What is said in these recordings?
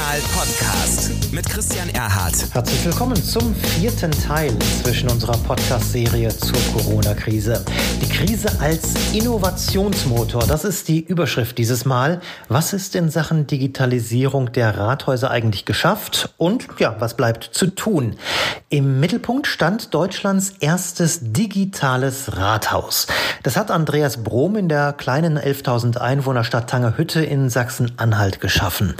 Kommunal Podcast mit Christian Erhardt. Herzlich willkommen zum vierten Teil zwischen unserer Podcast-Serie zur Corona-Krise. Die Krise als Innovationsmotor, das ist die Überschrift dieses Mal. Was ist in Sachen Digitalisierung der Rathäuser eigentlich geschafft und ja, was bleibt zu tun? Im Mittelpunkt stand Deutschlands erstes digitales Rathaus. Das hat Andreas Brom in der kleinen 11.000 Einwohnerstadt Tangerhütte in Sachsen-Anhalt geschaffen.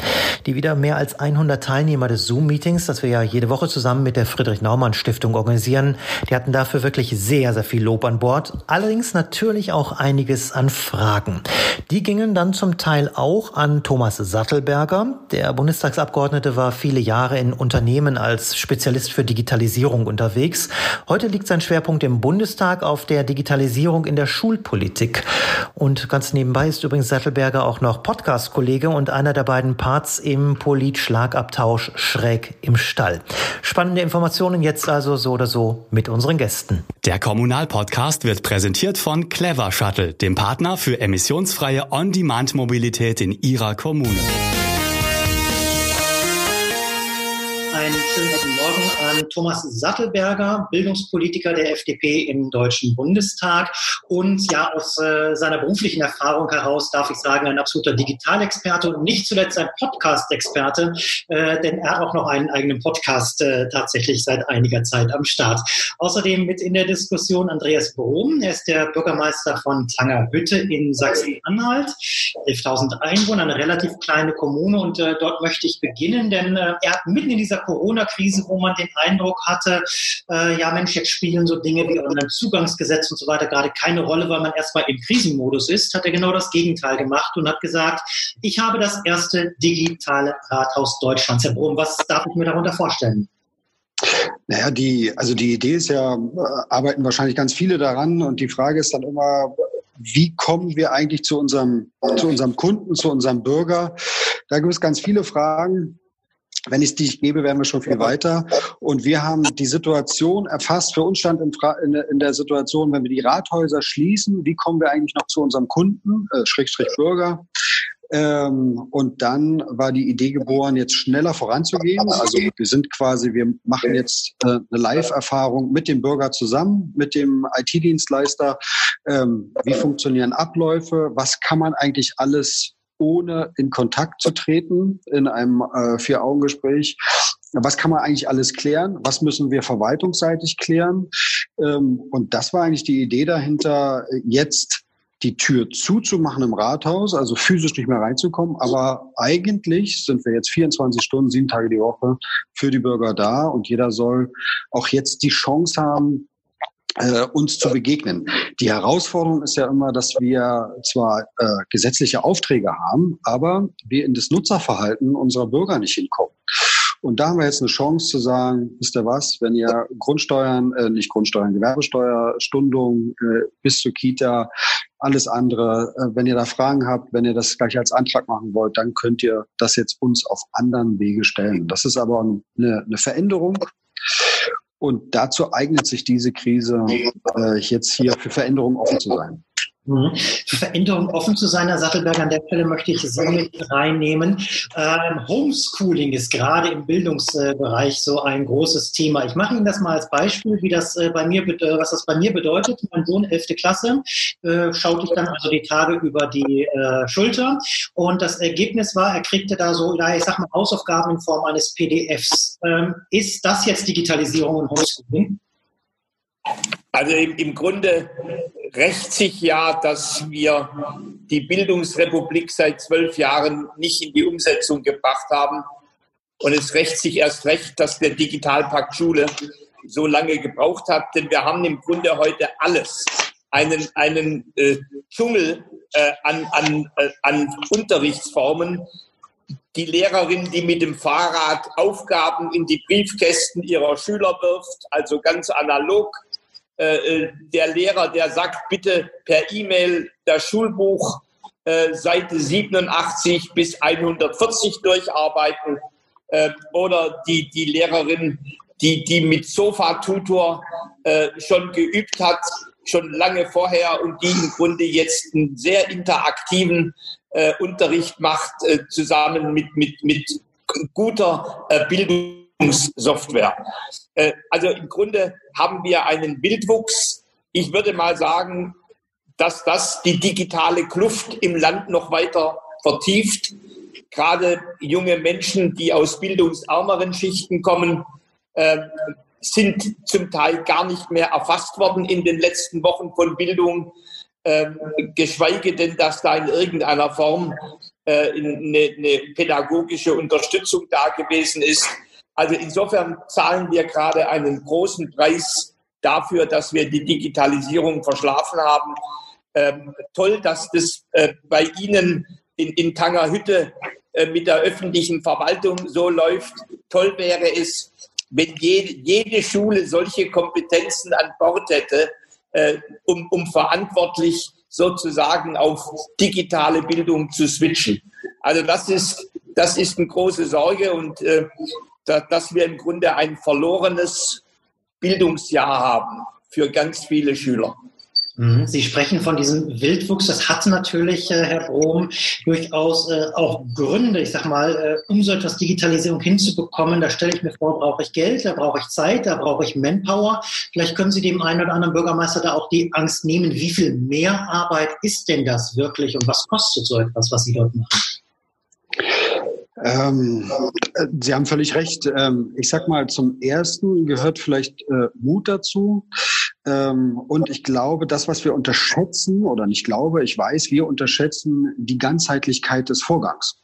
Die wieder mehr als 100 Teilnehmer des Zoom-Meetings, das wir ja jede Woche zusammen mit der Friedrich-Naumann-Stiftung organisieren, die hatten dafür wirklich sehr, sehr viel Lob an Bord. Allerdings natürlich auch einiges an Fragen. Die gingen dann zum Teil auch an Thomas Sattelberger. Der Bundestagsabgeordnete war viele Jahre in Unternehmen als Spezialist für Digitalisierung unterwegs. Heute liegt sein Schwerpunkt im Bundestag auf der Digitalisierung in der Schulpolitik. Und ganz nebenbei ist übrigens Sattelberger auch noch Podcast-Kollege und einer der beiden Parts im Polit-Schlagabtausch Schräg im Stall. Spannende Informationen jetzt also so oder so mit unseren Gästen. Der Kommunalpodcast wird präsentiert von Clever Shuttle, dem Partner für emissionsfreie On-Demand-Mobilität in Ihrer Kommune. Einen schönen guten Morgen an Thomas Sattelberger, Bildungspolitiker der FDP im Deutschen Bundestag. Und ja aus äh, seiner beruflichen Erfahrung heraus darf ich sagen, ein absoluter Digitalexperte und nicht zuletzt ein Podcast-Experte, äh, denn er hat auch noch einen eigenen Podcast äh, tatsächlich seit einiger Zeit am Start. Außerdem mit in der Diskussion Andreas Brom, er ist der Bürgermeister von Tangerhütte in Sachsen-Anhalt, 11.000 Einwohner, eine relativ kleine Kommune. Und äh, dort möchte ich beginnen, denn äh, er hat mitten in dieser Corona-Krise, wo man den Eindruck hatte, äh, ja Mensch, jetzt spielen so Dinge wie Online-Zugangsgesetz und so weiter gerade keine Rolle, weil man erstmal im Krisenmodus ist, hat er genau das Gegenteil gemacht und hat gesagt, ich habe das erste digitale Rathaus Deutschlands. Herr Brum, was darf ich mir darunter vorstellen? Naja, die, also die Idee ist ja, äh, arbeiten wahrscheinlich ganz viele daran und die Frage ist dann immer, wie kommen wir eigentlich zu unserem, zu unserem Kunden, zu unserem Bürger? Da gibt es ganz viele Fragen. Wenn ich es dich gebe, wären wir schon viel weiter. Und wir haben die Situation erfasst. Für uns stand in, in, in, der Situation, wenn wir die Rathäuser schließen, wie kommen wir eigentlich noch zu unserem Kunden, äh, Schrägstrich Bürger? Ähm, und dann war die Idee geboren, jetzt schneller voranzugehen. Also wir sind quasi, wir machen jetzt äh, eine Live-Erfahrung mit dem Bürger zusammen, mit dem IT-Dienstleister. Ähm, wie funktionieren Abläufe? Was kann man eigentlich alles ohne in Kontakt zu treten in einem äh, Vier-Augen-Gespräch. Was kann man eigentlich alles klären? Was müssen wir verwaltungsseitig klären? Ähm, und das war eigentlich die Idee dahinter, jetzt die Tür zuzumachen im Rathaus, also physisch nicht mehr reinzukommen. Aber eigentlich sind wir jetzt 24 Stunden, sieben Tage die Woche für die Bürger da und jeder soll auch jetzt die Chance haben, äh, uns zu begegnen. Die Herausforderung ist ja immer, dass wir zwar äh, gesetzliche Aufträge haben, aber wir in das Nutzerverhalten unserer Bürger nicht hinkommen. Und da haben wir jetzt eine Chance zu sagen, wisst ihr was, wenn ihr Grundsteuern, äh, nicht Grundsteuern, Gewerbesteuer, Stundung äh, bis zur Kita, alles andere, äh, wenn ihr da Fragen habt, wenn ihr das gleich als Antrag machen wollt, dann könnt ihr das jetzt uns auf anderen Wege stellen. Das ist aber eine, eine Veränderung, und dazu eignet sich diese Krise, äh, jetzt hier für Veränderungen offen zu sein. Mhm. Für Veränderung offen zu sein, Herr Sattelberg, an der Stelle möchte ich Sie mit reinnehmen. Ähm, Homeschooling ist gerade im Bildungsbereich so ein großes Thema. Ich mache Ihnen das mal als Beispiel, wie das äh, bei mir, was das bei mir bedeutet. Mein Sohn, 11. Klasse, äh, schaute ich dann also die Tage über die äh, Schulter und das Ergebnis war, er kriegte da so, ich sag mal, Hausaufgaben in Form eines PDFs. Ähm, ist das jetzt Digitalisierung und Homeschooling? Also im, im Grunde rächt sich ja, dass wir die Bildungsrepublik seit zwölf Jahren nicht in die Umsetzung gebracht haben. Und es rächt sich erst recht, dass der Digitalpakt Schule so lange gebraucht hat, denn wir haben im Grunde heute alles. Einen, einen äh, Dschungel äh, an, an, äh, an Unterrichtsformen. Die Lehrerin, die mit dem Fahrrad Aufgaben in die Briefkästen ihrer Schüler wirft, also ganz analog der Lehrer, der sagt, bitte per E-Mail das Schulbuch äh, Seite 87 bis 140 durcharbeiten. Äh, oder die, die Lehrerin, die, die mit Sofa-Tutor äh, schon geübt hat, schon lange vorher und die im Grunde jetzt einen sehr interaktiven äh, Unterricht macht, zusammen mit, mit, mit guter äh, Bildungssoftware. Äh, also im Grunde haben wir einen Bildwuchs. Ich würde mal sagen, dass das die digitale Kluft im Land noch weiter vertieft. Gerade junge Menschen, die aus bildungsärmeren Schichten kommen, äh, sind zum Teil gar nicht mehr erfasst worden in den letzten Wochen von Bildung, äh, geschweige denn, dass da in irgendeiner Form eine pädagogische Unterstützung da gewesen ist. Also insofern zahlen wir gerade einen großen Preis dafür, dass wir die Digitalisierung verschlafen haben. Ähm, toll, dass das äh, bei Ihnen in, in Tangerhütte äh, mit der öffentlichen Verwaltung so läuft. Toll wäre es, wenn jede, jede Schule solche Kompetenzen an Bord hätte, äh, um, um verantwortlich sozusagen auf digitale Bildung zu switchen. Also das ist, das ist eine große Sorge und äh, dass wir im Grunde ein verlorenes Bildungsjahr haben für ganz viele Schüler. Mhm. Sie sprechen von diesem Wildwuchs. Das hat natürlich, äh, Herr Brom, durchaus äh, auch Gründe, ich sag mal, äh, um so etwas Digitalisierung hinzubekommen. Da stelle ich mir vor, brauche ich Geld, da brauche ich Zeit, da brauche ich Manpower. Vielleicht können Sie dem einen oder anderen Bürgermeister da auch die Angst nehmen. Wie viel mehr Arbeit ist denn das wirklich und was kostet so etwas, was Sie dort machen? Ähm, Sie haben völlig recht. Ähm, ich sag mal, zum ersten gehört vielleicht äh, Mut dazu. Ähm, und ich glaube, das, was wir unterschätzen, oder nicht glaube, ich weiß, wir unterschätzen die Ganzheitlichkeit des Vorgangs.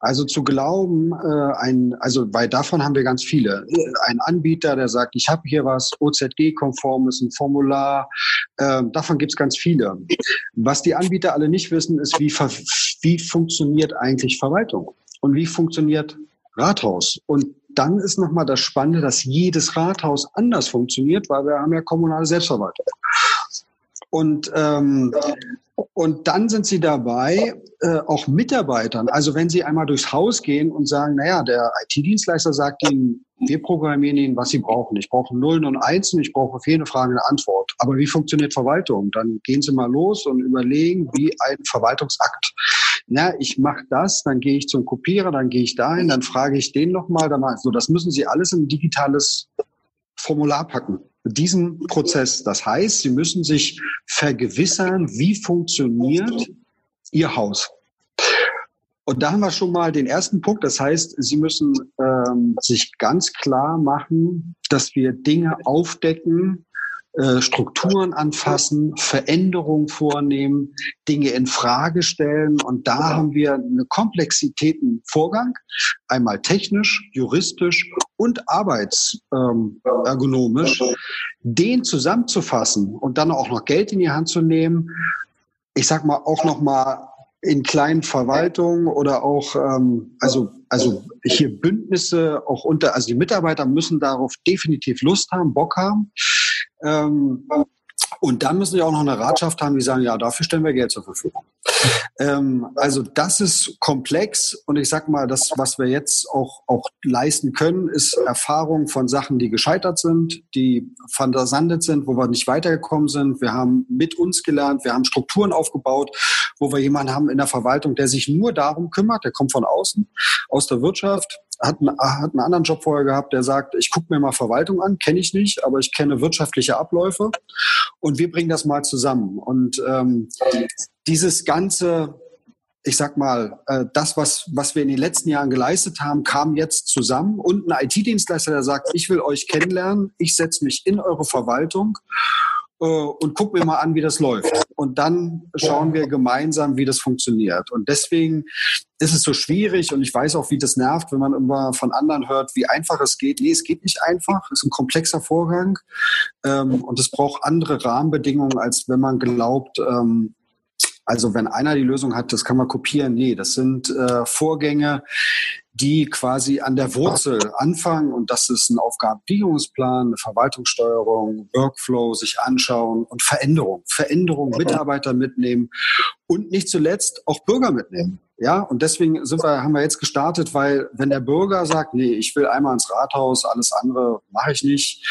Also zu glauben, äh, ein, also weil davon haben wir ganz viele. Ein Anbieter, der sagt, ich habe hier was OZG-konform ist, ein Formular, äh, davon gibt es ganz viele. Was die Anbieter alle nicht wissen, ist, wie, wie funktioniert eigentlich Verwaltung und wie funktioniert Rathaus. Und dann ist nochmal das Spannende, dass jedes Rathaus anders funktioniert, weil wir haben ja kommunale Selbstverwaltung. Und, ähm, und dann sind sie dabei, äh, auch Mitarbeitern, also wenn sie einmal durchs Haus gehen und sagen, naja, der IT-Dienstleister sagt ihnen, wir programmieren ihnen, was sie brauchen. Ich brauche Nullen und Einsen, ich brauche für jede Frage eine Antwort. Aber wie funktioniert Verwaltung? Dann gehen sie mal los und überlegen, wie ein Verwaltungsakt na, ich mache das, dann gehe ich zum Kopierer, dann gehe ich dahin, dann frage ich den nochmal, dann so, das müssen Sie alles in ein digitales Formular packen. Diesen Prozess. Das heißt, Sie müssen sich vergewissern, wie funktioniert Ihr Haus. Und da haben wir schon mal den ersten Punkt. Das heißt, Sie müssen ähm, sich ganz klar machen, dass wir Dinge aufdecken, äh, Strukturen anfassen, Veränderungen vornehmen, Dinge in Frage stellen. Und da haben wir eine Komplexität im Vorgang, einmal technisch, juristisch und arbeitsergonomisch, den zusammenzufassen und dann auch noch Geld in die Hand zu nehmen. Ich sag mal auch noch mal in kleinen Verwaltungen oder auch ähm, also also hier Bündnisse auch unter also die Mitarbeiter müssen darauf definitiv Lust haben, Bock haben. Ähm, und dann müssen sie auch noch eine Ratschaft haben, die sagen, ja, dafür stellen wir Geld zur Verfügung. Ähm, also das ist komplex und ich sag mal, das, was wir jetzt auch, auch leisten können, ist Erfahrung von Sachen, die gescheitert sind, die versandet sind, wo wir nicht weitergekommen sind. Wir haben mit uns gelernt, wir haben Strukturen aufgebaut, wo wir jemanden haben in der Verwaltung, der sich nur darum kümmert, der kommt von außen, aus der Wirtschaft, hat, einen, hat einen anderen Job vorher gehabt, der sagt, ich gucke mir mal Verwaltung an, kenne ich nicht, aber ich kenne wirtschaftliche Abläufe. Und wir bringen das mal zusammen. Und ähm, dieses ganze, ich sag mal, äh, das, was, was wir in den letzten Jahren geleistet haben, kam jetzt zusammen. Und ein IT-Dienstleister, der sagt, ich will euch kennenlernen, ich setze mich in eure Verwaltung und guck mir mal an, wie das läuft. Und dann schauen wir gemeinsam, wie das funktioniert. Und deswegen ist es so schwierig und ich weiß auch, wie das nervt, wenn man immer von anderen hört, wie einfach es geht. Nee, es geht nicht einfach. Es ist ein komplexer Vorgang ähm, und es braucht andere Rahmenbedingungen, als wenn man glaubt, ähm, also wenn einer die Lösung hat, das kann man kopieren. Nee, das sind äh, Vorgänge, die quasi an der Wurzel anfangen und das ist ein Aufgabenbegehungsplan, eine Verwaltungssteuerung, Workflow, sich anschauen und Veränderung. Veränderung, Mitarbeiter mitnehmen und nicht zuletzt auch Bürger mitnehmen. Ja, und deswegen sind wir, haben wir jetzt gestartet, weil wenn der Bürger sagt, nee, ich will einmal ins Rathaus, alles andere mache ich nicht,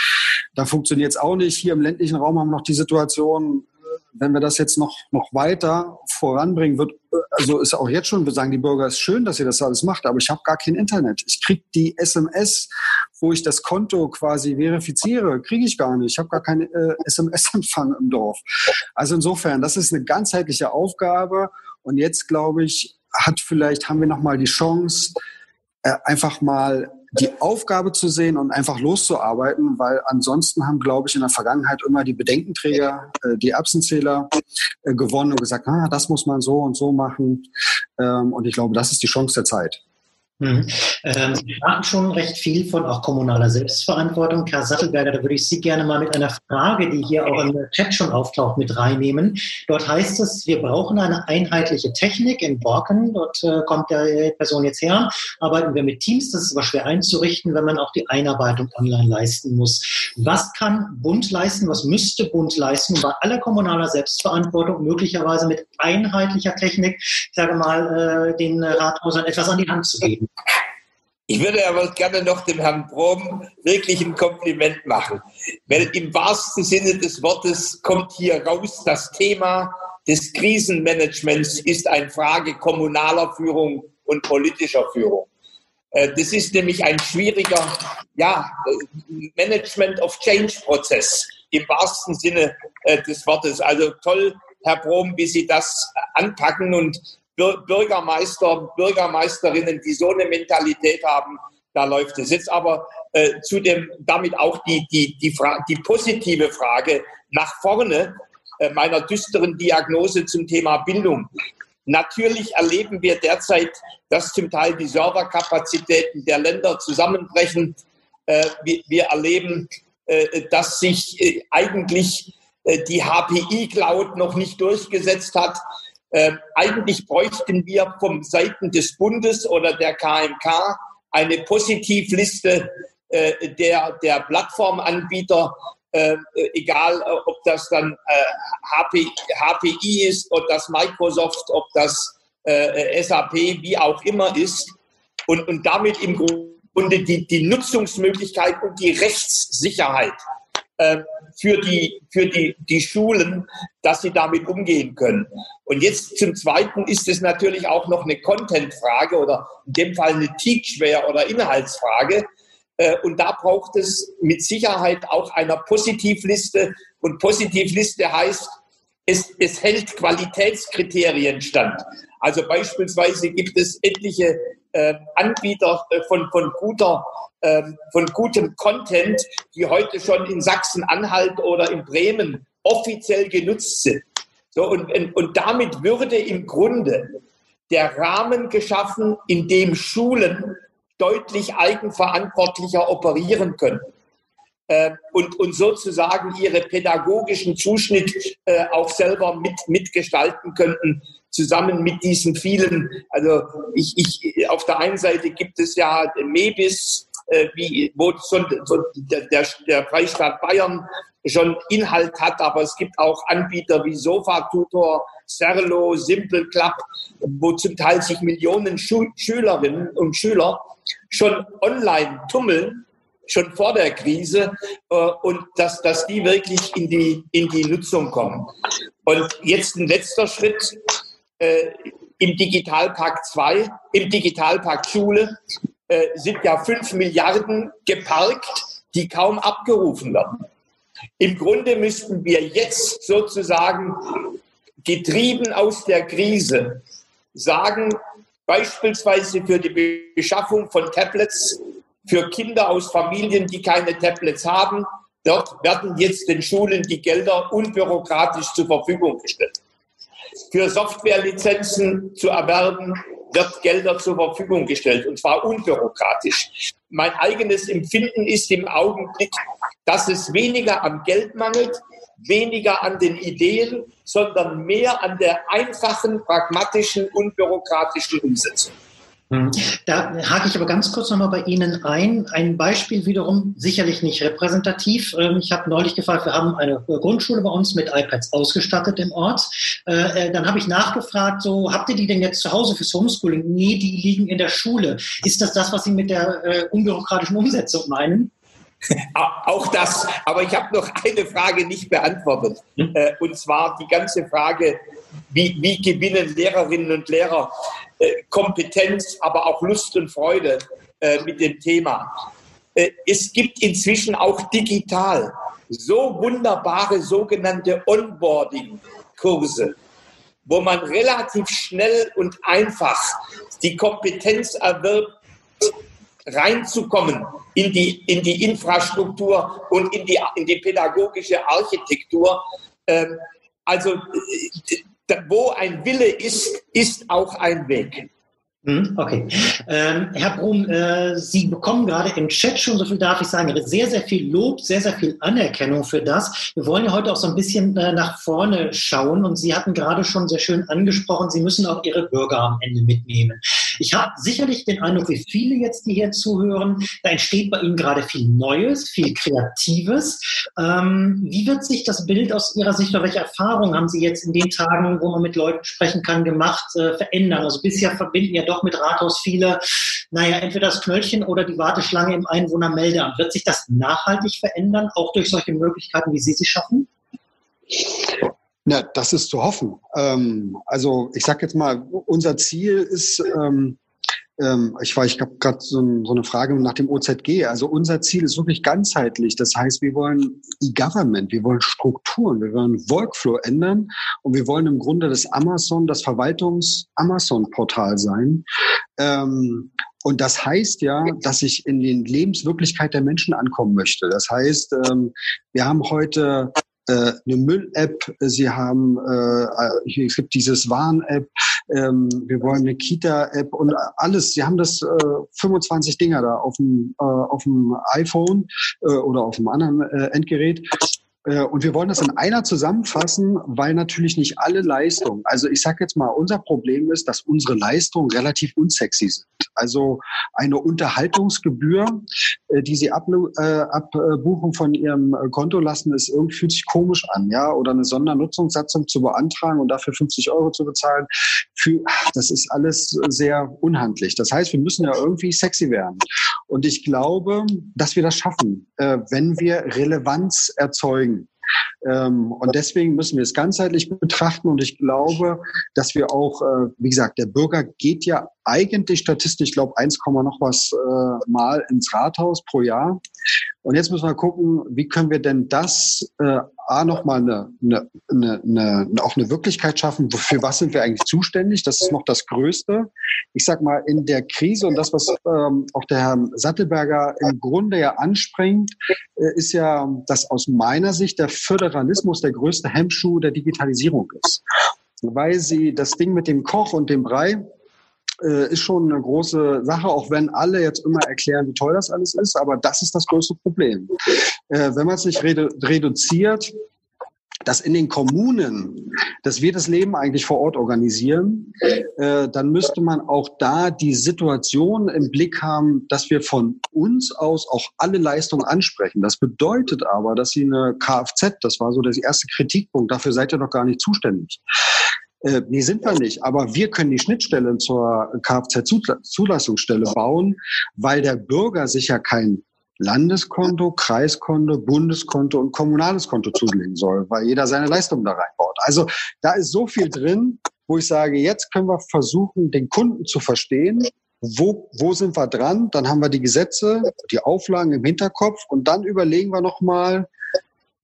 da funktioniert es auch nicht. Hier im ländlichen Raum haben wir noch die Situation, wenn wir das jetzt noch, noch weiter voranbringen, wird, also ist auch jetzt schon, wir sagen die Bürger, ist schön, dass ihr das alles macht, aber ich habe gar kein Internet. Ich kriege die SMS, wo ich das Konto quasi verifiziere, kriege ich gar nicht. Ich habe gar keinen äh, SMS-Empfang im Dorf. Also insofern, das ist eine ganzheitliche Aufgabe. Und jetzt, glaube ich, hat vielleicht, haben wir nochmal die Chance, äh, einfach mal die Aufgabe zu sehen und einfach loszuarbeiten, weil ansonsten haben, glaube ich, in der Vergangenheit immer die Bedenkenträger, äh, die Erbsenzähler äh, gewonnen und gesagt, ah, das muss man so und so machen. Ähm, und ich glaube, das ist die Chance der Zeit. Mhm. Ähm, Sie schon recht viel von auch kommunaler Selbstverantwortung. Herr Sattelberger, da würde ich Sie gerne mal mit einer Frage, die hier auch im Chat schon auftaucht, mit reinnehmen. Dort heißt es, wir brauchen eine einheitliche Technik in Borken. Dort äh, kommt der Person jetzt her. Arbeiten wir mit Teams. Das ist aber schwer einzurichten, wenn man auch die Einarbeitung online leisten muss. Was kann Bund leisten? Was müsste Bund leisten, um bei aller kommunaler Selbstverantwortung möglicherweise mit einheitlicher Technik, ich sage mal, äh, den Rathäusern etwas an die Hand zu geben? Ich würde aber gerne noch dem Herrn Brom wirklich ein Kompliment machen, weil im wahrsten Sinne des Wortes kommt hier raus, das Thema des Krisenmanagements ist eine Frage kommunaler Führung und politischer Führung. Äh, das ist nämlich ein schwieriger ja, Management of Change Prozess im wahrsten Sinne äh, des Wortes. Also toll, Herr Brom, wie Sie das anpacken und Bürgermeister, Bürgermeisterinnen, die so eine Mentalität haben, da läuft es. Jetzt aber äh, zu dem, damit auch die, die, die, Fra die positive Frage nach vorne äh, meiner düsteren Diagnose zum Thema Bildung. Natürlich erleben wir derzeit, dass zum Teil die Serverkapazitäten der Länder zusammenbrechen. Äh, wir, wir, erleben, äh, dass sich äh, eigentlich äh, die HPI-Cloud noch nicht durchgesetzt hat. Ähm, eigentlich bräuchten wir vom Seiten des Bundes oder der KMK eine Positivliste äh, der, der Plattformanbieter, äh, egal äh, ob das dann HP, äh, HPI ist, ob das Microsoft, ob das äh, SAP, wie auch immer ist. Und, und damit im Grunde die, die Nutzungsmöglichkeit und die Rechtssicherheit für die, für die, die Schulen, dass sie damit umgehen können. Und jetzt zum Zweiten ist es natürlich auch noch eine Content-Frage oder in dem Fall eine Teachware oder Inhaltsfrage. Äh, und da braucht es mit Sicherheit auch einer Positivliste. Und Positivliste heißt, es, es hält Qualitätskriterien stand. Also beispielsweise gibt es etliche äh, Anbieter äh, von, von guter ähm, von gutem Content, die heute schon in Sachsen-Anhalt oder in Bremen offiziell genutzt sind. So, und, und damit würde im Grunde der Rahmen geschaffen, in dem Schulen deutlich eigenverantwortlicher operieren können. Äh, und, und sozusagen ihre pädagogischen Zuschnitt äh, auch selber mit, mitgestalten könnten, zusammen mit diesen vielen, also ich, ich, auf der einen Seite gibt es ja MEBIS, äh, wie, wo schon, so der, der, Freistaat Bayern schon Inhalt hat, aber es gibt auch Anbieter wie Sofa Tutor, Serlo, Simple Club, wo zum Teil sich Millionen Schu Schülerinnen und Schüler schon online tummeln, schon vor der Krise, äh, und dass, dass die wirklich in die, in die Nutzung kommen. Und jetzt ein letzter Schritt äh, im Digitalpakt 2, im Digitalpakt Schule äh, sind ja 5 Milliarden geparkt, die kaum abgerufen werden. Im Grunde müssten wir jetzt sozusagen getrieben aus der Krise sagen, beispielsweise für die Beschaffung von Tablets für Kinder aus Familien, die keine Tablets haben, dort werden jetzt den Schulen die Gelder unbürokratisch zur Verfügung gestellt. Für Softwarelizenzen zu erwerben, wird Gelder zur Verfügung gestellt und zwar unbürokratisch. Mein eigenes Empfinden ist im Augenblick, dass es weniger am Geld mangelt, weniger an den Ideen, sondern mehr an der einfachen, pragmatischen, unbürokratischen Umsetzung. Mhm. Da hake ich aber ganz kurz nochmal bei Ihnen ein. Ein Beispiel wiederum sicherlich nicht repräsentativ. Ähm, ich habe neulich gefragt, wir haben eine Grundschule bei uns mit iPads ausgestattet im Ort. Äh, äh, dann habe ich nachgefragt, so habt ihr die denn jetzt zu Hause fürs Homeschooling? Nee, die liegen in der Schule. Ist das das, was Sie mit der äh, unbürokratischen Umsetzung meinen? Auch das. Aber ich habe noch eine Frage nicht beantwortet. Hm? Und zwar die ganze Frage, wie, wie gewinnen Lehrerinnen und Lehrer Kompetenz, aber auch Lust und Freude äh, mit dem Thema. Es gibt inzwischen auch digital so wunderbare sogenannte Onboarding-Kurse, wo man relativ schnell und einfach die Kompetenz erwirbt, reinzukommen in die, in die Infrastruktur und in die, in die pädagogische Architektur. Ähm, also äh, wo ein Wille ist, ist auch ein Weg. Hm, okay. Ähm, Herr Brum, äh, Sie bekommen gerade im Chat schon, so viel darf ich sagen, sehr, sehr viel Lob, sehr, sehr viel Anerkennung für das. Wir wollen ja heute auch so ein bisschen äh, nach vorne schauen und Sie hatten gerade schon sehr schön angesprochen, Sie müssen auch Ihre Bürger am Ende mitnehmen. Ich habe sicherlich den Eindruck, wie viele jetzt, die hier zuhören, da entsteht bei Ihnen gerade viel Neues, viel Kreatives. Ähm, wie wird sich das Bild aus Ihrer Sicht oder welche Erfahrungen haben Sie jetzt in den Tagen, wo man mit Leuten sprechen kann, gemacht, äh, verändern? Also bisher verbinden ja doch doch mit Rathaus viele, naja, entweder das Knöllchen oder die Warteschlange im Einwohnermeldeamt. Wird sich das nachhaltig verändern, auch durch solche Möglichkeiten, wie Sie sie schaffen? Na, das ist zu hoffen. Ähm, also ich sage jetzt mal, unser Ziel ist, ähm, ähm, ich war, ich habe gerade so, so, eine Frage nach dem OZG. Also unser Ziel ist wirklich ganzheitlich. Das heißt, wir wollen E-Government, wir wollen Strukturen, wir wollen Workflow ändern und wir wollen im Grunde das Amazon, das Verwaltungs-Amazon-Portal sein. Ähm, und das heißt ja, dass ich in den Lebenswirklichkeit der Menschen ankommen möchte. Das heißt, ähm, wir haben heute äh, eine Müll-App, sie haben, äh, es gibt dieses Warn-App, ähm, wir wollen eine Kita-App und alles. Sie haben das äh, 25 Dinger da auf dem, äh, auf dem iPhone äh, oder auf dem anderen äh, Endgerät. Äh, und wir wollen das in einer zusammenfassen, weil natürlich nicht alle Leistungen, also ich sage jetzt mal, unser Problem ist, dass unsere Leistungen relativ unsexy sind. Also eine Unterhaltungsgebühr, die Sie äh, abbuchen von Ihrem Konto lassen, ist irgendwie fühlt sich komisch an, ja, oder eine Sondernutzungssatzung zu beantragen und dafür 50 Euro zu bezahlen, für, das ist alles sehr unhandlich. Das heißt, wir müssen ja irgendwie sexy werden. Und ich glaube, dass wir das schaffen, wenn wir Relevanz erzeugen und deswegen müssen wir es ganzheitlich betrachten. Und ich glaube, dass wir auch, äh, wie gesagt, der Bürger geht ja eigentlich statistisch, ich glaube, 1, noch was äh, Mal ins Rathaus pro Jahr. Und jetzt müssen wir gucken, wie können wir denn das äh, A nochmal eine, eine, eine, eine, auch eine Wirklichkeit schaffen, für was sind wir eigentlich zuständig? Das ist noch das Größte. Ich sag mal, in der Krise und das, was ähm, auch der Herr Sattelberger im Grunde ja anspringt, äh, ist ja, dass aus meiner Sicht der Föderalismus der größte Hemmschuh der Digitalisierung ist. Weil sie das Ding mit dem Koch und dem Brei, äh, ist schon eine große Sache, auch wenn alle jetzt immer erklären, wie toll das alles ist. Aber das ist das größte Problem. Äh, wenn man es nicht redu reduziert, dass in den Kommunen, dass wir das Leben eigentlich vor Ort organisieren, äh, dann müsste man auch da die Situation im Blick haben, dass wir von uns aus auch alle Leistungen ansprechen. Das bedeutet aber, dass sie eine Kfz, das war so der erste Kritikpunkt, dafür seid ihr doch gar nicht zuständig. Äh, nee, sind wir nicht. Aber wir können die Schnittstelle zur Kfz-Zulassungsstelle bauen, weil der Bürger sich ja kein Landeskonto, Kreiskonto, Bundeskonto und kommunales Konto zulegen soll, weil jeder seine Leistung da reinbaut. Also da ist so viel drin, wo ich sage, jetzt können wir versuchen, den Kunden zu verstehen. Wo, wo sind wir dran? Dann haben wir die Gesetze, die Auflagen im Hinterkopf und dann überlegen wir nochmal,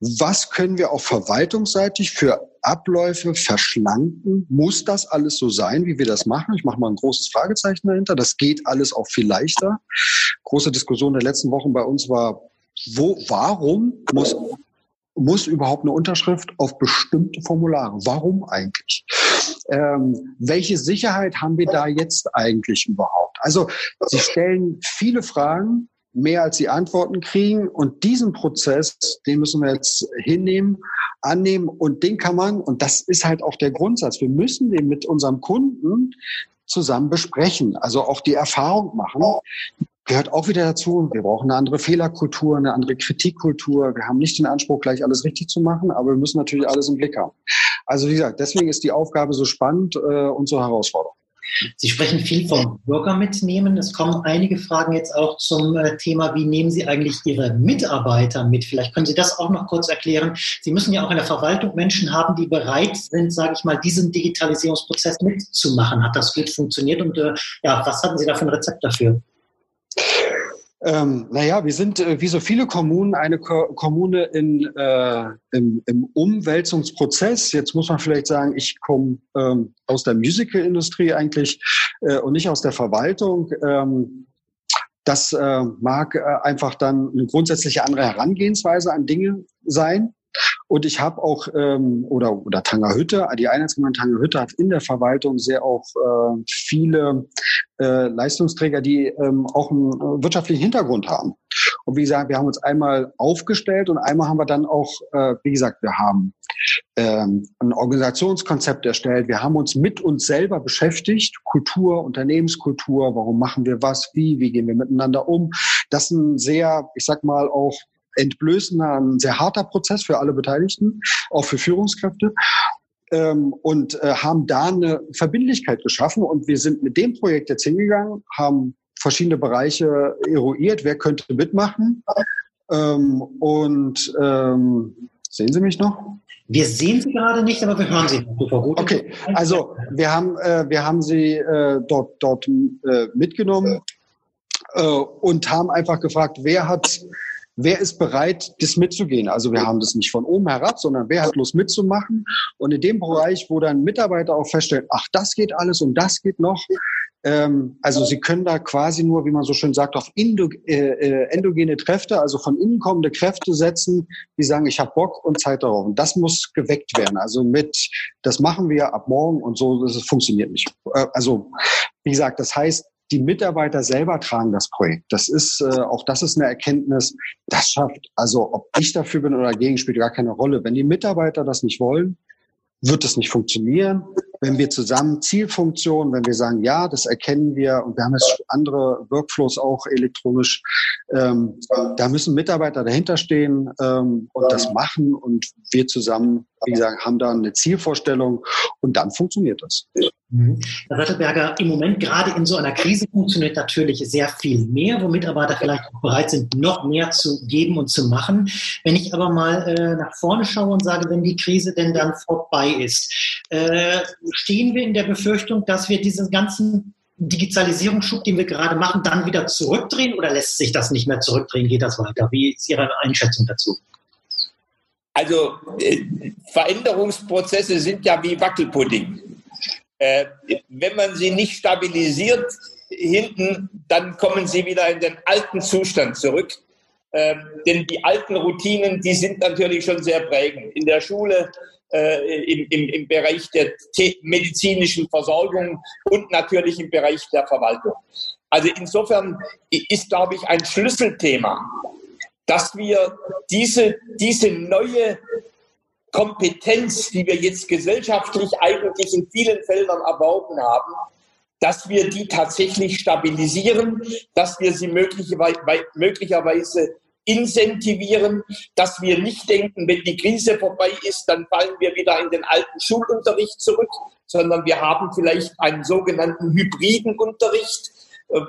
was können wir auch verwaltungsseitig für Abläufe verschlanken? Muss das alles so sein, wie wir das machen? Ich mache mal ein großes Fragezeichen dahinter. Das geht alles auch viel leichter. Große Diskussion der letzten Wochen bei uns war, wo, warum muss, muss überhaupt eine Unterschrift auf bestimmte Formulare? Warum eigentlich? Ähm, welche Sicherheit haben wir da jetzt eigentlich überhaupt? Also Sie stellen viele Fragen, mehr als sie Antworten kriegen. Und diesen Prozess, den müssen wir jetzt hinnehmen, annehmen. Und den kann man, und das ist halt auch der Grundsatz, wir müssen den mit unserem Kunden zusammen besprechen. Also auch die Erfahrung machen. Gehört auch wieder dazu. Wir brauchen eine andere Fehlerkultur, eine andere Kritikkultur. Wir haben nicht den Anspruch, gleich alles richtig zu machen, aber wir müssen natürlich alles im Blick haben. Also wie gesagt, deswegen ist die Aufgabe so spannend äh, und so herausfordernd. Sie sprechen viel vom Bürger mitnehmen. Es kommen einige Fragen jetzt auch zum äh, Thema, wie nehmen Sie eigentlich Ihre Mitarbeiter mit? Vielleicht können Sie das auch noch kurz erklären. Sie müssen ja auch in der Verwaltung Menschen haben, die bereit sind, sage ich mal, diesen Digitalisierungsprozess mitzumachen. Hat das gut funktioniert? Und äh, ja, was hatten Sie da für ein Rezept dafür? Ähm, naja, wir sind äh, wie so viele Kommunen eine Ko Kommune in, äh, im, im, Umwälzungsprozess. Jetzt muss man vielleicht sagen, ich komme ähm, aus der Musical-Industrie eigentlich äh, und nicht aus der Verwaltung. Ähm, das äh, mag äh, einfach dann eine grundsätzliche andere Herangehensweise an Dinge sein. Und ich habe auch, ähm, oder, oder Tangerhütte, die Einheitsgemeinde Tangerhütte hat in der Verwaltung sehr auch äh, viele äh, Leistungsträger, die ähm, auch einen äh, wirtschaftlichen Hintergrund haben. Und wie gesagt, wir haben uns einmal aufgestellt und einmal haben wir dann auch, äh, wie gesagt, wir haben ähm, ein Organisationskonzept erstellt. Wir haben uns mit uns selber beschäftigt. Kultur, Unternehmenskultur, warum machen wir was, wie, wie gehen wir miteinander um. Das ist ein sehr, ich sag mal, auch entblößender, ein sehr harter Prozess für alle Beteiligten, auch für Führungskräfte. Ähm, und äh, haben da eine Verbindlichkeit geschaffen. Und wir sind mit dem Projekt jetzt hingegangen, haben verschiedene Bereiche eruiert, wer könnte mitmachen. Ähm, und ähm, sehen Sie mich noch? Wir sehen Sie gerade nicht, aber wir hören Sie super gut. Okay, also wir haben, äh, wir haben Sie äh, dort, dort äh, mitgenommen äh, und haben einfach gefragt, wer hat wer ist bereit, das mitzugehen? Also wir haben das nicht von oben herab, sondern wer hat Lust mitzumachen? Und in dem Bereich, wo dann Mitarbeiter auch feststellen, ach, das geht alles und das geht noch, ähm, also sie können da quasi nur, wie man so schön sagt, auf Indo, äh, äh, endogene Kräfte, also von innen kommende Kräfte setzen, die sagen, ich habe Bock und Zeit darauf. Und das muss geweckt werden. Also mit, das machen wir ab morgen und so, das funktioniert nicht. Äh, also wie gesagt, das heißt, die Mitarbeiter selber tragen das Projekt. Das ist, äh, auch das ist eine Erkenntnis, das schafft, also ob ich dafür bin oder dagegen, spielt gar keine Rolle. Wenn die Mitarbeiter das nicht wollen, wird es nicht funktionieren. Wenn wir zusammen Zielfunktionen, wenn wir sagen, ja, das erkennen wir und wir haben jetzt andere Workflows auch elektronisch, ähm, da müssen Mitarbeiter dahinter stehen ähm, und das machen und wir zusammen, wie gesagt, haben da eine Zielvorstellung und dann funktioniert das. Mhm. Herr Wettelberger, im Moment gerade in so einer Krise funktioniert natürlich sehr viel mehr, wo Mitarbeiter vielleicht auch bereit sind, noch mehr zu geben und zu machen. Wenn ich aber mal äh, nach vorne schaue und sage, wenn die Krise denn dann vorbei ist, äh, stehen wir in der Befürchtung, dass wir diesen ganzen Digitalisierungsschub, den wir gerade machen, dann wieder zurückdrehen oder lässt sich das nicht mehr zurückdrehen? Geht das weiter? Wie ist Ihre Einschätzung dazu? Also äh, Veränderungsprozesse sind ja wie Wackelpudding. Äh, wenn man sie nicht stabilisiert hinten, dann kommen sie wieder in den alten Zustand zurück. Äh, denn die alten Routinen, die sind natürlich schon sehr prägend. In der Schule, äh, im, im, im Bereich der medizinischen Versorgung und natürlich im Bereich der Verwaltung. Also insofern ist, glaube ich, ein Schlüsselthema, dass wir diese, diese neue Kompetenz, die wir jetzt gesellschaftlich eigentlich in vielen Feldern erworben haben, dass wir die tatsächlich stabilisieren, dass wir sie möglicherweise incentivieren, dass wir nicht denken, wenn die Krise vorbei ist, dann fallen wir wieder in den alten Schulunterricht zurück, sondern wir haben vielleicht einen sogenannten hybriden Unterricht,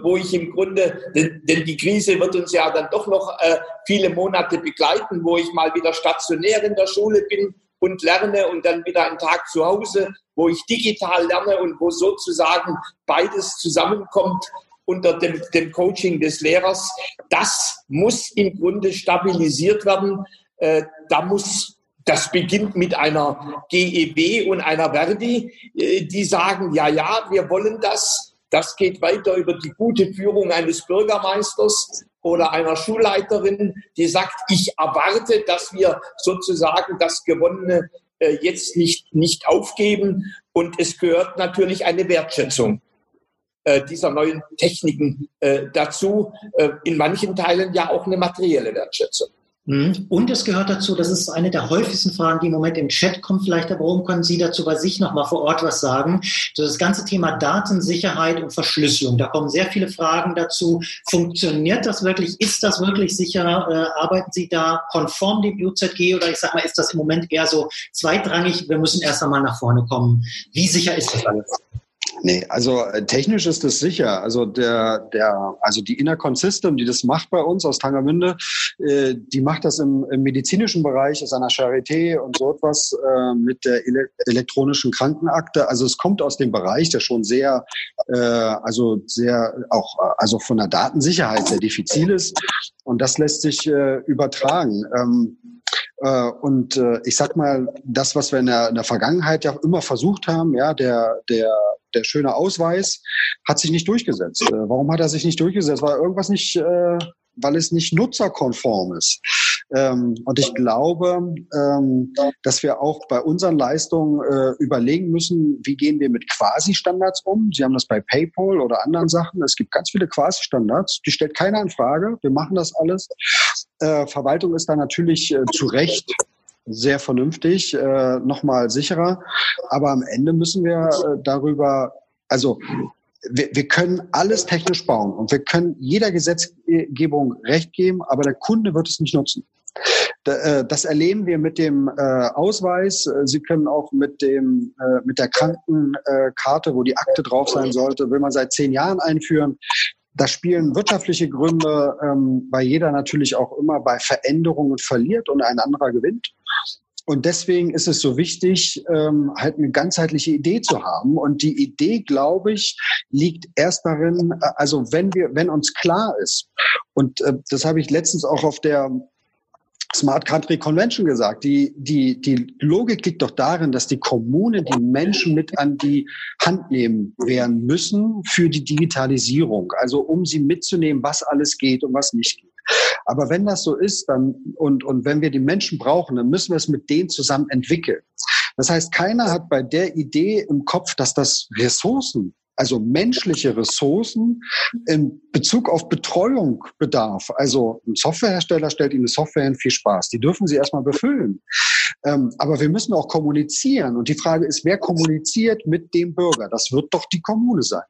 wo ich im Grunde, denn, denn, die Krise wird uns ja dann doch noch äh, viele Monate begleiten, wo ich mal wieder stationär in der Schule bin und lerne und dann wieder einen Tag zu Hause, wo ich digital lerne und wo sozusagen beides zusammenkommt unter dem, dem Coaching des Lehrers. Das muss im Grunde stabilisiert werden. Äh, da muss das beginnt mit einer GEW und einer Verdi, äh, die sagen, ja, ja, wir wollen das das geht weiter über die gute Führung eines Bürgermeisters oder einer Schulleiterin, die sagt, ich erwarte, dass wir sozusagen das Gewonnene äh, jetzt nicht, nicht aufgeben. Und es gehört natürlich eine Wertschätzung äh, dieser neuen Techniken äh, dazu. in manchen Teilen ja auch eine materielle Wertschätzung. Mhm. Und es gehört dazu, das ist eine der häufigsten Fragen, die im Moment im Chat kommen. Vielleicht, aber warum können Sie dazu bei sich nochmal vor Ort was sagen? Das ganze Thema Datensicherheit und Verschlüsselung. Da kommen sehr viele Fragen dazu. Funktioniert das wirklich? Ist das wirklich sicher? Äh, arbeiten Sie da konform dem UZG oder ich sag mal, ist das im Moment eher so zweitrangig? Wir müssen erst einmal nach vorne kommen. Wie sicher ist das alles? Nee, also äh, technisch ist es sicher. Also der, der, also die Innercon System, die das macht bei uns aus Tangermünde, äh, die macht das im, im medizinischen Bereich, ist an der Charité und so etwas äh, mit der ele elektronischen Krankenakte. Also es kommt aus dem Bereich, der schon sehr, äh, also sehr auch, also von der Datensicherheit sehr diffizil ist. Und das lässt sich äh, übertragen. Ähm, äh, und äh, ich sag mal, das, was wir in der, in der Vergangenheit ja immer versucht haben, ja, der, der, der schöne Ausweis, hat sich nicht durchgesetzt. Äh, warum hat er sich nicht durchgesetzt? Weil irgendwas nicht, weil es nicht nutzerkonform ist. Ähm, und ich glaube, ähm, dass wir auch bei unseren Leistungen überlegen müssen, wie gehen wir mit Quasi-Standards um. Sie haben das bei PayPal oder anderen Sachen. Es gibt ganz viele Quasi-Standards. Die stellt keiner in Frage. Wir machen das alles. Äh, Verwaltung ist da natürlich äh, zu Recht sehr vernünftig, äh, nochmal sicherer. Aber am Ende müssen wir äh, darüber, also wir, wir können alles technisch bauen und wir können jeder Gesetzgebung Recht geben, aber der Kunde wird es nicht nutzen. Äh, das erleben wir mit dem äh, Ausweis. Sie können auch mit dem mit der Krankenkarte, wo die Akte drauf sein sollte, will man seit zehn Jahren einführen. Da spielen wirtschaftliche Gründe, ähm, weil jeder natürlich auch immer bei Veränderungen verliert und ein anderer gewinnt. Und deswegen ist es so wichtig, ähm, halt eine ganzheitliche Idee zu haben. Und die Idee, glaube ich, liegt erst darin, äh, also wenn wir, wenn uns klar ist, und äh, das habe ich letztens auch auf der Smart Country Convention gesagt. Die, die, die Logik liegt doch darin, dass die Kommunen die Menschen mit an die Hand nehmen werden müssen für die Digitalisierung. Also um sie mitzunehmen, was alles geht und was nicht geht. Aber wenn das so ist, dann und, und wenn wir die Menschen brauchen, dann müssen wir es mit denen zusammen entwickeln. Das heißt, keiner hat bei der Idee im Kopf, dass das Ressourcen also menschliche Ressourcen in Bezug auf Betreuung bedarf. Also ein Softwarehersteller stellt Ihnen eine Software hin, viel Spaß. Die dürfen Sie erstmal befüllen. Ähm, aber wir müssen auch kommunizieren. Und die Frage ist, wer kommuniziert mit dem Bürger? Das wird doch die Kommune sein.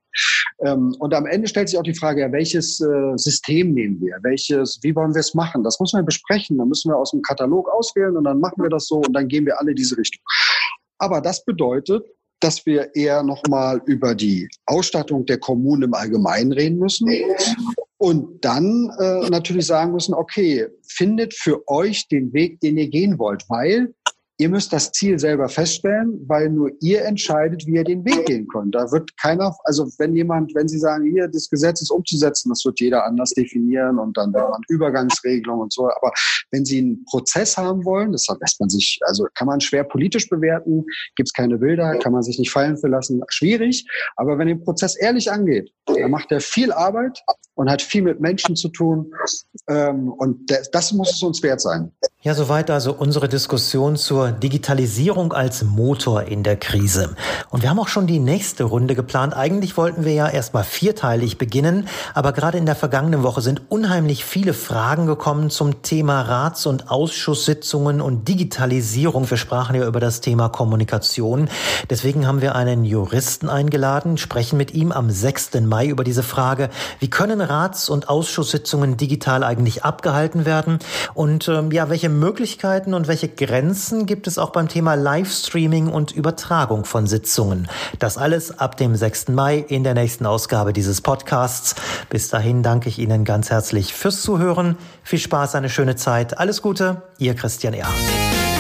Ähm, und am Ende stellt sich auch die Frage, ja, welches äh, System nehmen wir? Welches, wie wollen wir es machen? Das müssen wir besprechen. Da müssen wir aus dem Katalog auswählen und dann machen wir das so und dann gehen wir alle diese Richtung. Aber das bedeutet, dass wir eher nochmal über die Ausstattung der Kommunen im Allgemeinen reden müssen. Und dann äh, natürlich sagen müssen, okay, findet für euch den Weg, den ihr gehen wollt, weil Ihr müsst das Ziel selber feststellen, weil nur ihr entscheidet, wie ihr den Weg gehen könnt. Da wird keiner, also wenn jemand, wenn Sie sagen, hier, das Gesetz ist umzusetzen, das wird jeder anders definieren und dann wird man Übergangsregelungen und so. Aber wenn Sie einen Prozess haben wollen, das lässt man sich, also kann man schwer politisch bewerten, gibt es keine Bilder, kann man sich nicht fallen verlassen, schwierig. Aber wenn den Prozess ehrlich angeht, dann macht er viel Arbeit und hat viel mit Menschen zu tun. Ähm, und das muss es uns wert sein. Ja, soweit also unsere Diskussion zur Digitalisierung als Motor in der Krise. Und wir haben auch schon die nächste Runde geplant. Eigentlich wollten wir ja erstmal vierteilig beginnen, aber gerade in der vergangenen Woche sind unheimlich viele Fragen gekommen zum Thema Rats- und Ausschusssitzungen und Digitalisierung. Wir sprachen ja über das Thema Kommunikation. Deswegen haben wir einen Juristen eingeladen, sprechen mit ihm am 6. Mai über diese Frage, wie können Rats- und Ausschusssitzungen digital eigentlich abgehalten werden und ähm, ja, welche Möglichkeiten und welche Grenzen gibt es auch beim Thema Livestreaming und Übertragung von Sitzungen? Das alles ab dem 6. Mai in der nächsten Ausgabe dieses Podcasts. Bis dahin danke ich Ihnen ganz herzlich fürs Zuhören. Viel Spaß, eine schöne Zeit. Alles Gute, Ihr Christian Erhardt.